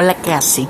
Hola, ¿qué hace?